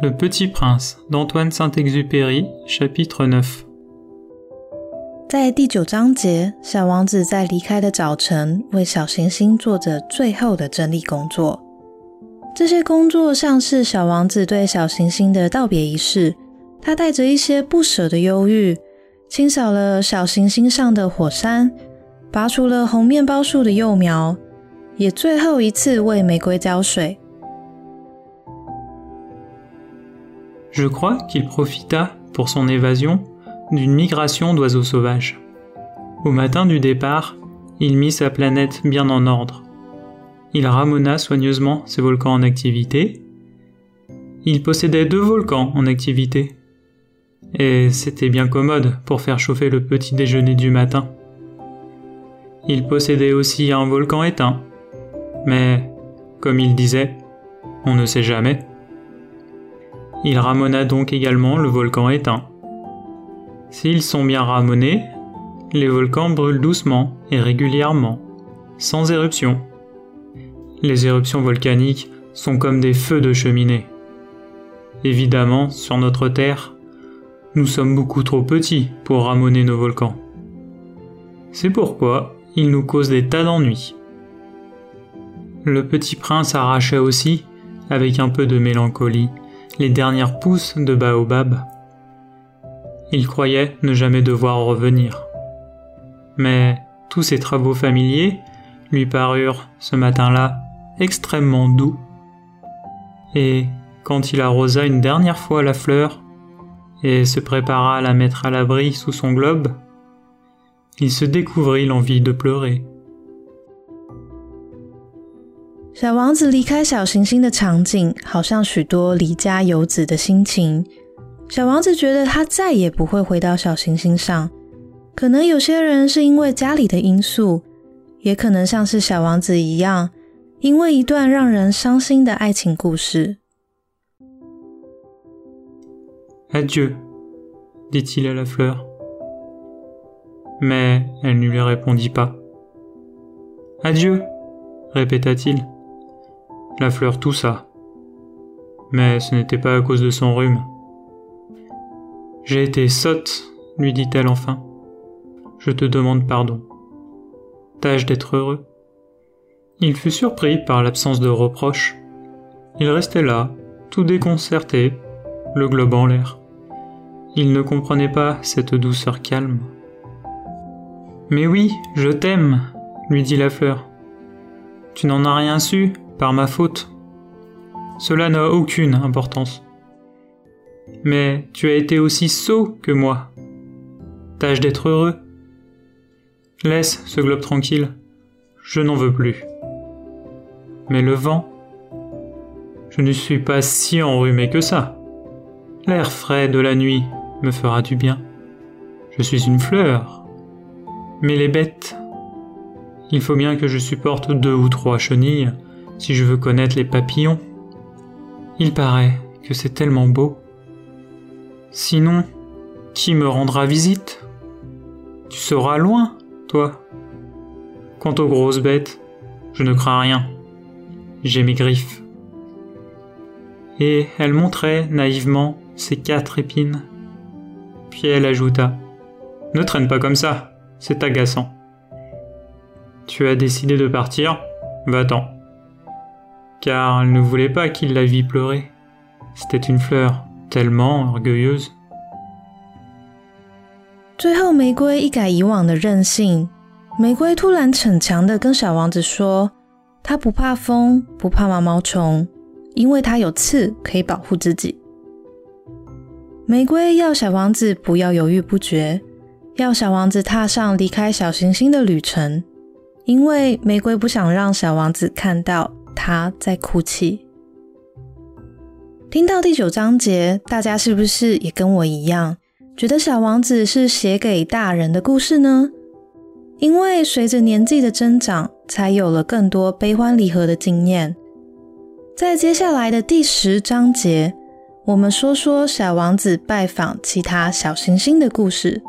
Le Petit Prince d'Antoine Saint-Exupéry, chapitre 9。在第九章节，小王子在离开的早晨，为小行星做着最后的整理工作。这些工作像是小王子对小行星的道别仪式。他带着一些不舍的忧郁，清扫了小行星上的火山，拔除了红面包树的幼苗，也最后一次为玫瑰浇水。Je crois qu'il profita pour son évasion d'une migration d'oiseaux sauvages. Au matin du départ, il mit sa planète bien en ordre. Il ramena soigneusement ses volcans en activité. Il possédait deux volcans en activité. Et c'était bien commode pour faire chauffer le petit déjeuner du matin. Il possédait aussi un volcan éteint. Mais, comme il disait, on ne sait jamais. Il ramena donc également le volcan éteint. S'ils sont bien ramonés, les volcans brûlent doucement et régulièrement, sans éruption. Les éruptions volcaniques sont comme des feux de cheminée. Évidemment, sur notre Terre, nous sommes beaucoup trop petits pour ramoner nos volcans. C'est pourquoi ils nous causent des tas d'ennuis. Le petit prince arrachait aussi, avec un peu de mélancolie, les dernières pousses de baobab. Il croyait ne jamais devoir revenir. Mais tous ces travaux familiers lui parurent, ce matin-là, extrêmement doux. Et quand il arrosa une dernière fois la fleur et se prépara à la mettre à l'abri sous son globe, il se découvrit l'envie de pleurer. 小王子离开小行星的场景，好像许多离家游子的心情。小王子觉得他再也不会回到小行星上。可能有些人是因为家里的因素，也可能像是小王子一样，因为一段让人伤心的爱情故事。Adieu, dit-il à la fleur. Mais elle ne lui répondit pas. Adieu, répéta-t-il. La fleur toussa. Mais ce n'était pas à cause de son rhume. J'ai été sotte, lui dit-elle enfin. Je te demande pardon. Tâche d'être heureux. Il fut surpris par l'absence de reproche. Il restait là, tout déconcerté, le globe en l'air. Il ne comprenait pas cette douceur calme. Mais oui, je t'aime, lui dit la fleur. Tu n'en as rien su, par ma faute. Cela n'a aucune importance. Mais tu as été aussi sot que moi. Tâche d'être heureux. Laisse ce globe tranquille. Je n'en veux plus. Mais le vent, je ne suis pas si enrhumé que ça. L'air frais de la nuit me fera du bien. Je suis une fleur. Mais les bêtes, il faut bien que je supporte deux ou trois chenilles si je veux connaître les papillons. Il paraît que c'est tellement beau. Sinon, qui me rendra visite? Tu seras loin, toi. Quant aux grosses bêtes, je ne crains rien. J'ai mes griffes. Et elle montrait naïvement ses quatre épines. Puis elle ajouta Ne traîne pas comme ça, c'est agaçant. Tu as décidé de partir Va-t'en car ne voulait pas qu'il la vît pleurer. C'était une fleur tellement orgueilleuse. 最后，玫瑰一改以往的任性，玫瑰突然逞强的跟小王子说：“它不怕风，不怕毛毛虫，因为它有刺可以保护自己。”玫瑰要小王子不要犹豫不决，要小王子踏上离开小行星的旅程，因为玫瑰不想让小王子看到。他在哭泣。听到第九章节，大家是不是也跟我一样，觉得小王子是写给大人的故事呢？因为随着年纪的增长，才有了更多悲欢离合的经验。在接下来的第十章节，我们说说小王子拜访其他小行星的故事。